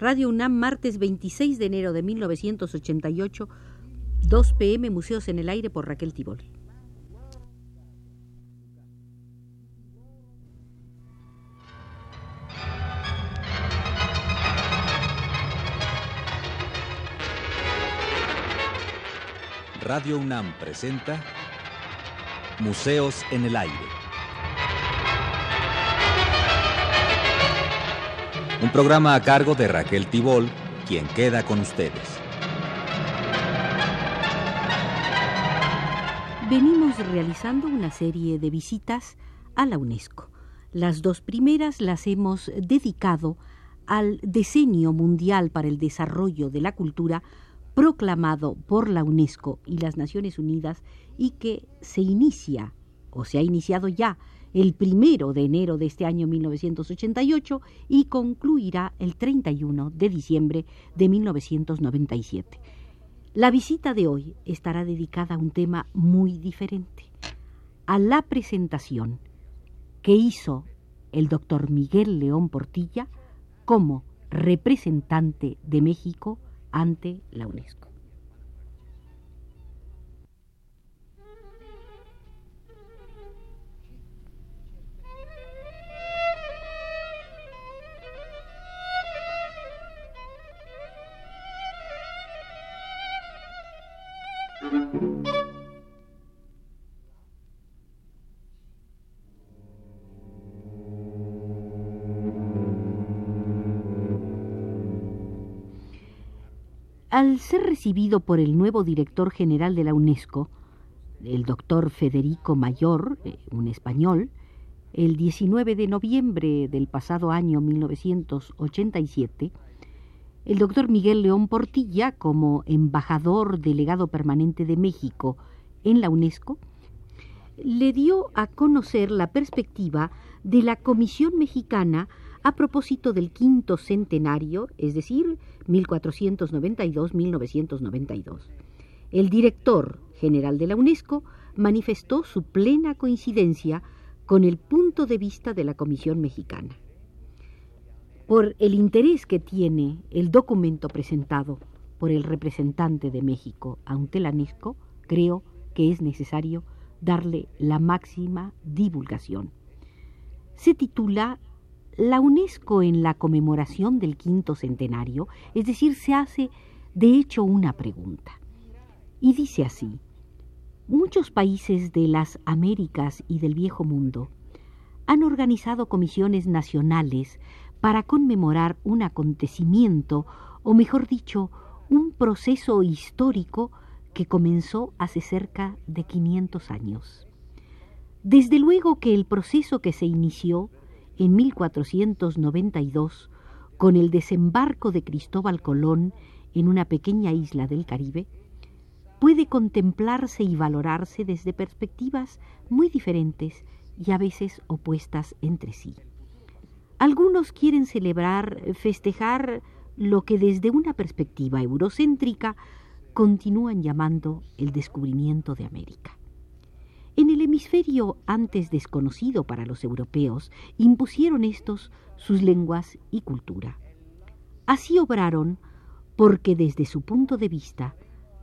Radio UNAM, martes 26 de enero de 1988, 2 pm, Museos en el Aire por Raquel Tibol. Radio UNAM presenta Museos en el Aire. Un programa a cargo de Raquel Tibol, quien queda con ustedes. Venimos realizando una serie de visitas a la UNESCO. Las dos primeras las hemos dedicado al Decenio Mundial para el Desarrollo de la Cultura proclamado por la UNESCO y las Naciones Unidas y que se inicia o se ha iniciado ya el primero de enero de este año 1988 y concluirá el 31 de diciembre de 1997. La visita de hoy estará dedicada a un tema muy diferente, a la presentación que hizo el doctor Miguel León Portilla como representante de México ante la UNESCO. Al ser recibido por el nuevo director general de la UNESCO, el doctor Federico Mayor, eh, un español, el 19 de noviembre del pasado año 1987, el doctor Miguel León Portilla, como embajador delegado permanente de México en la UNESCO, le dio a conocer la perspectiva de la Comisión Mexicana a propósito del quinto centenario, es decir, 1492-1992. El director general de la UNESCO manifestó su plena coincidencia con el punto de vista de la Comisión Mexicana. Por el interés que tiene el documento presentado por el representante de México ante la UNESCO, creo que es necesario darle la máxima divulgación. Se titula la UNESCO en la conmemoración del quinto centenario, es decir, se hace de hecho una pregunta. Y dice así, muchos países de las Américas y del Viejo Mundo han organizado comisiones nacionales para conmemorar un acontecimiento, o mejor dicho, un proceso histórico que comenzó hace cerca de 500 años. Desde luego que el proceso que se inició en 1492 con el desembarco de Cristóbal Colón en una pequeña isla del Caribe, puede contemplarse y valorarse desde perspectivas muy diferentes y a veces opuestas entre sí. Algunos quieren celebrar, festejar lo que desde una perspectiva eurocéntrica continúan llamando el descubrimiento de América. En el hemisferio antes desconocido para los europeos, impusieron estos sus lenguas y cultura. Así obraron porque desde su punto de vista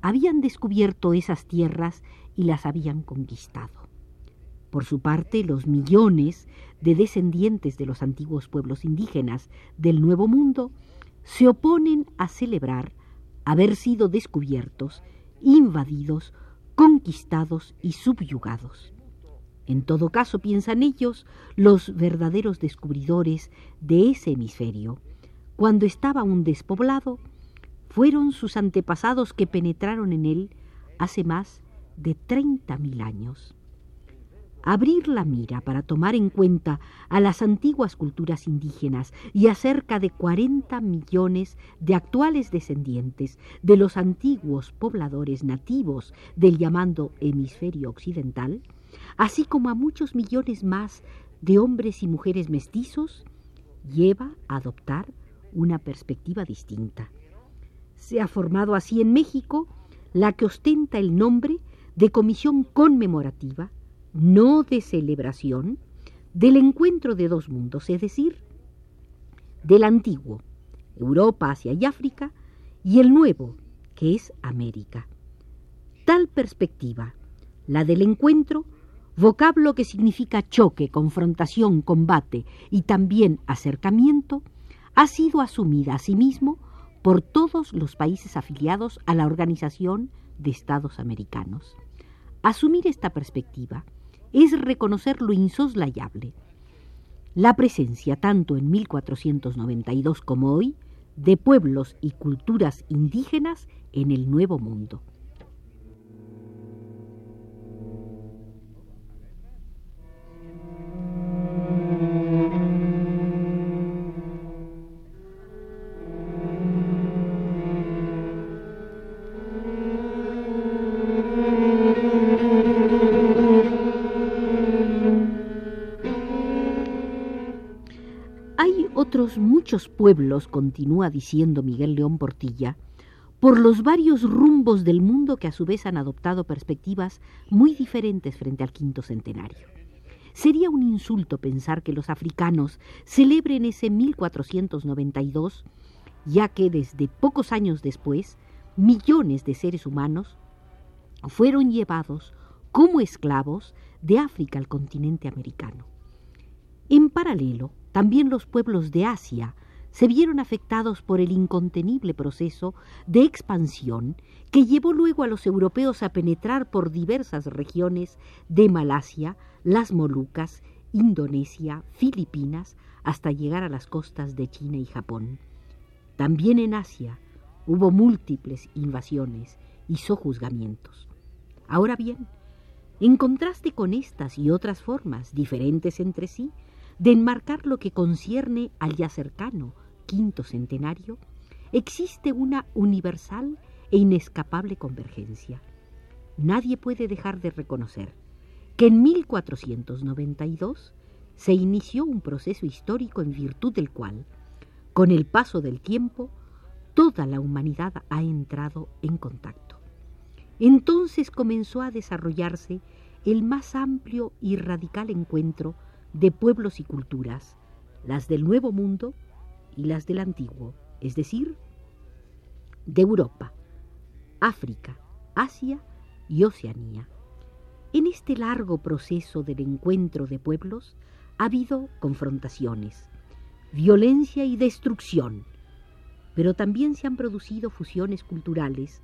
habían descubierto esas tierras y las habían conquistado. Por su parte, los millones de descendientes de los antiguos pueblos indígenas del Nuevo Mundo se oponen a celebrar haber sido descubiertos, invadidos conquistados y subyugados. En todo caso, piensan ellos, los verdaderos descubridores de ese hemisferio, cuando estaba aún despoblado, fueron sus antepasados que penetraron en él hace más de treinta mil años abrir la mira para tomar en cuenta a las antiguas culturas indígenas y a cerca de 40 millones de actuales descendientes de los antiguos pobladores nativos del llamado hemisferio occidental, así como a muchos millones más de hombres y mujeres mestizos, lleva a adoptar una perspectiva distinta. Se ha formado así en México la que ostenta el nombre de Comisión Conmemorativa no de celebración, del encuentro de dos mundos, es decir, del antiguo, Europa, Asia y África, y el nuevo, que es América. Tal perspectiva, la del encuentro, vocablo que significa choque, confrontación, combate y también acercamiento, ha sido asumida asimismo por todos los países afiliados a la Organización de Estados Americanos. Asumir esta perspectiva es reconocer lo insoslayable, la presencia tanto en 1492 como hoy de pueblos y culturas indígenas en el Nuevo Mundo. Otros muchos pueblos, continúa diciendo Miguel León Portilla, por los varios rumbos del mundo que a su vez han adoptado perspectivas muy diferentes frente al quinto centenario. Sería un insulto pensar que los africanos celebren ese 1492, ya que desde pocos años después, millones de seres humanos fueron llevados como esclavos de África al continente americano. En paralelo, también los pueblos de Asia se vieron afectados por el incontenible proceso de expansión que llevó luego a los europeos a penetrar por diversas regiones de Malasia, las Molucas, Indonesia, Filipinas, hasta llegar a las costas de China y Japón. También en Asia hubo múltiples invasiones y sojuzgamientos. Ahora bien, en contraste con estas y otras formas diferentes entre sí, de enmarcar lo que concierne al ya cercano quinto centenario, existe una universal e inescapable convergencia. Nadie puede dejar de reconocer que en 1492 se inició un proceso histórico en virtud del cual, con el paso del tiempo, toda la humanidad ha entrado en contacto. Entonces comenzó a desarrollarse el más amplio y radical encuentro de pueblos y culturas, las del Nuevo Mundo y las del Antiguo, es decir, de Europa, África, Asia y Oceanía. En este largo proceso del encuentro de pueblos ha habido confrontaciones, violencia y destrucción, pero también se han producido fusiones culturales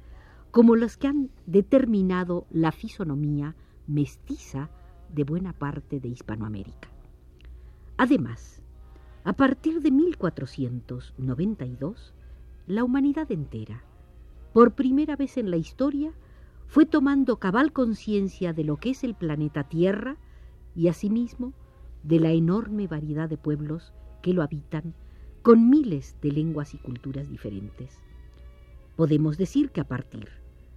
como las que han determinado la fisonomía mestiza de buena parte de Hispanoamérica. Además, a partir de 1492, la humanidad entera, por primera vez en la historia, fue tomando cabal conciencia de lo que es el planeta Tierra y asimismo de la enorme variedad de pueblos que lo habitan con miles de lenguas y culturas diferentes. Podemos decir que a partir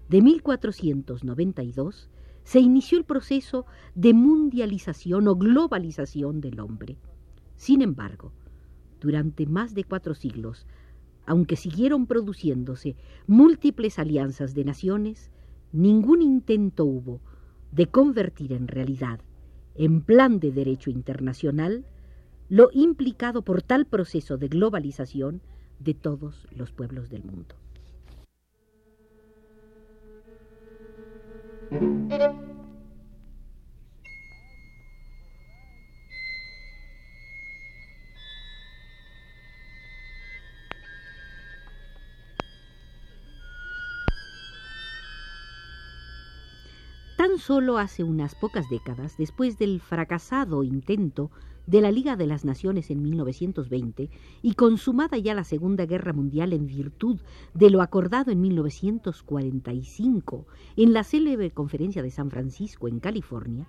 de 1492 se inició el proceso de mundialización o globalización del hombre. Sin embargo, durante más de cuatro siglos, aunque siguieron produciéndose múltiples alianzas de naciones, ningún intento hubo de convertir en realidad, en plan de derecho internacional, lo implicado por tal proceso de globalización de todos los pueblos del mundo. Tan solo hace unas pocas décadas, después del fracasado intento de la Liga de las Naciones en 1920 y consumada ya la Segunda Guerra Mundial en virtud de lo acordado en 1945 en la célebre Conferencia de San Francisco en California,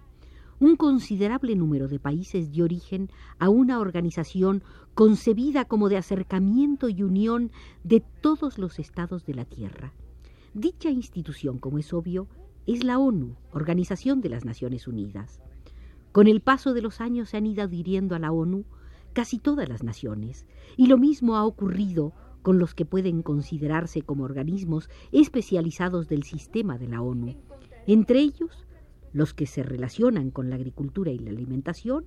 un considerable número de países dio origen a una organización concebida como de acercamiento y unión de todos los estados de la Tierra. Dicha institución, como es obvio, es la ONU, Organización de las Naciones Unidas. Con el paso de los años se han ido adhiriendo a la ONU casi todas las naciones, y lo mismo ha ocurrido con los que pueden considerarse como organismos especializados del sistema de la ONU, entre ellos los que se relacionan con la agricultura y la alimentación,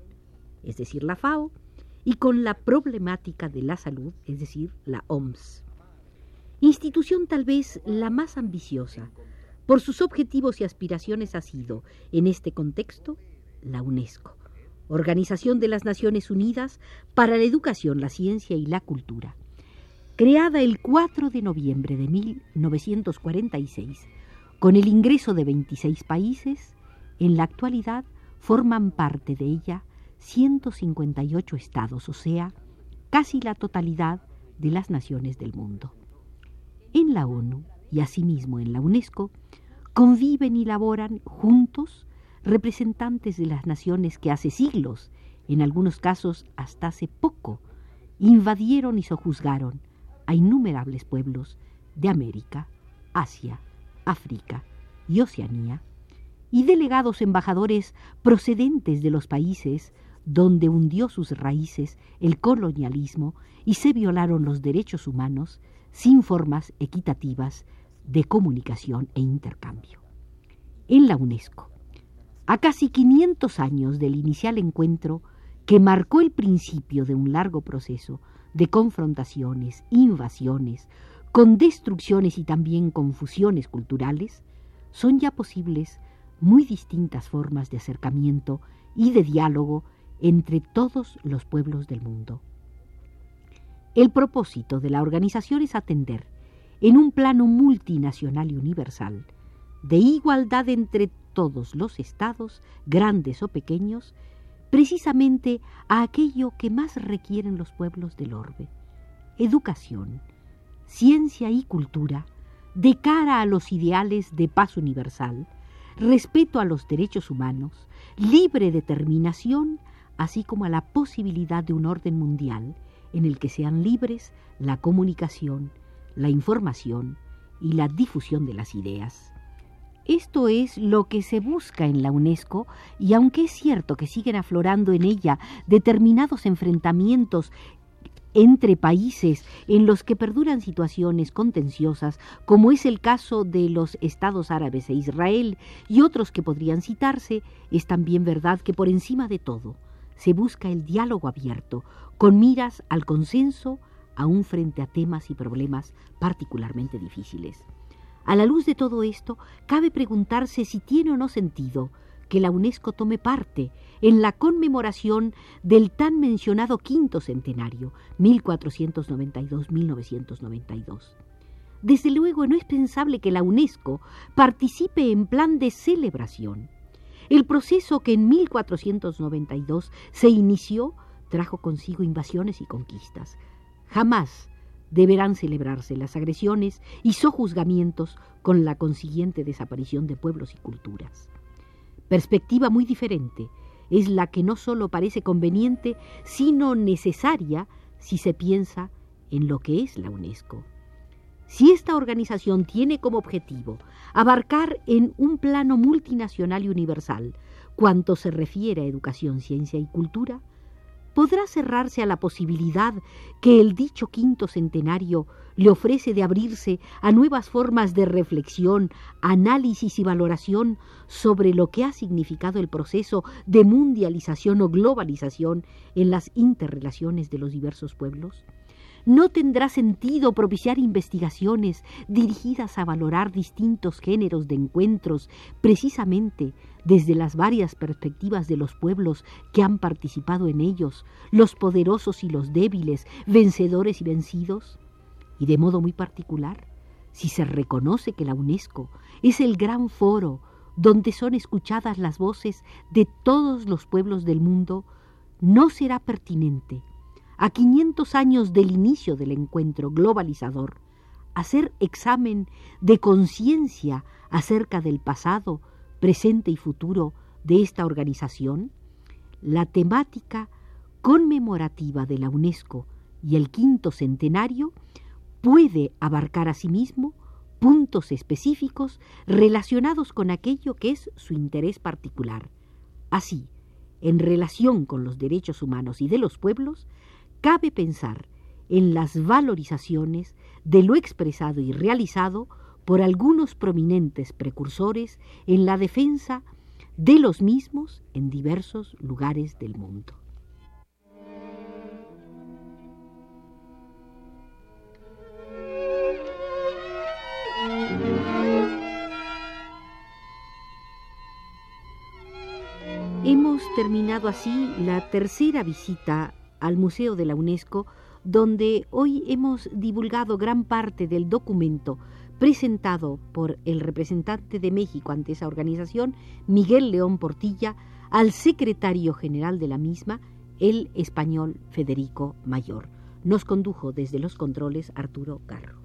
es decir, la FAO, y con la problemática de la salud, es decir, la OMS. Institución tal vez la más ambiciosa, por sus objetivos y aspiraciones ha sido, en este contexto, la UNESCO, Organización de las Naciones Unidas para la Educación, la Ciencia y la Cultura. Creada el 4 de noviembre de 1946, con el ingreso de 26 países, en la actualidad forman parte de ella 158 estados, o sea, casi la totalidad de las naciones del mundo. En la ONU y asimismo en la UNESCO conviven y laboran juntos representantes de las naciones que hace siglos, en algunos casos hasta hace poco, invadieron y sojuzgaron a innumerables pueblos de América, Asia, África y Oceanía, y delegados embajadores procedentes de los países donde hundió sus raíces el colonialismo y se violaron los derechos humanos sin formas equitativas de comunicación e intercambio. En la UNESCO, a casi 500 años del inicial encuentro que marcó el principio de un largo proceso de confrontaciones, invasiones, con destrucciones y también confusiones culturales, son ya posibles muy distintas formas de acercamiento y de diálogo entre todos los pueblos del mundo. El propósito de la organización es atender, en un plano multinacional y universal, de igualdad entre todos los estados, grandes o pequeños, precisamente a aquello que más requieren los pueblos del orbe, educación, ciencia y cultura, de cara a los ideales de paz universal, respeto a los derechos humanos, libre determinación así como a la posibilidad de un orden mundial en el que sean libres la comunicación, la información y la difusión de las ideas. Esto es lo que se busca en la UNESCO y aunque es cierto que siguen aflorando en ella determinados enfrentamientos entre países en los que perduran situaciones contenciosas, como es el caso de los Estados Árabes e Israel y otros que podrían citarse, es también verdad que por encima de todo se busca el diálogo abierto, con miras al consenso, aún frente a temas y problemas particularmente difíciles. A la luz de todo esto, cabe preguntarse si tiene o no sentido que la UNESCO tome parte en la conmemoración del tan mencionado quinto centenario, 1492-1992. Desde luego no es pensable que la UNESCO participe en plan de celebración. El proceso que en 1492 se inició trajo consigo invasiones y conquistas. Jamás deberán celebrarse las agresiones y sojuzgamientos con la consiguiente desaparición de pueblos y culturas. Perspectiva muy diferente es la que no solo parece conveniente, sino necesaria si se piensa en lo que es la UNESCO. Si esta organización tiene como objetivo abarcar en un plano multinacional y universal cuanto se refiere a educación, ciencia y cultura, podrá cerrarse a la posibilidad que el dicho quinto centenario le ofrece de abrirse a nuevas formas de reflexión, análisis y valoración sobre lo que ha significado el proceso de mundialización o globalización en las interrelaciones de los diversos pueblos? No tendrá sentido propiciar investigaciones dirigidas a valorar distintos géneros de encuentros precisamente desde las varias perspectivas de los pueblos que han participado en ellos, los poderosos y los débiles, vencedores y vencidos? Y de modo muy particular, si se reconoce que la UNESCO es el gran foro donde son escuchadas las voces de todos los pueblos del mundo, no será pertinente a 500 años del inicio del encuentro globalizador, hacer examen de conciencia acerca del pasado, presente y futuro de esta organización, la temática conmemorativa de la UNESCO y el quinto centenario puede abarcar asimismo puntos específicos relacionados con aquello que es su interés particular. Así, en relación con los derechos humanos y de los pueblos, cabe pensar en las valorizaciones de lo expresado y realizado por algunos prominentes precursores en la defensa de los mismos en diversos lugares del mundo. Hemos terminado así la tercera visita al Museo de la UNESCO, donde hoy hemos divulgado gran parte del documento presentado por el representante de México ante esa organización, Miguel León Portilla, al secretario general de la misma, el español Federico Mayor. Nos condujo desde los controles Arturo Garro.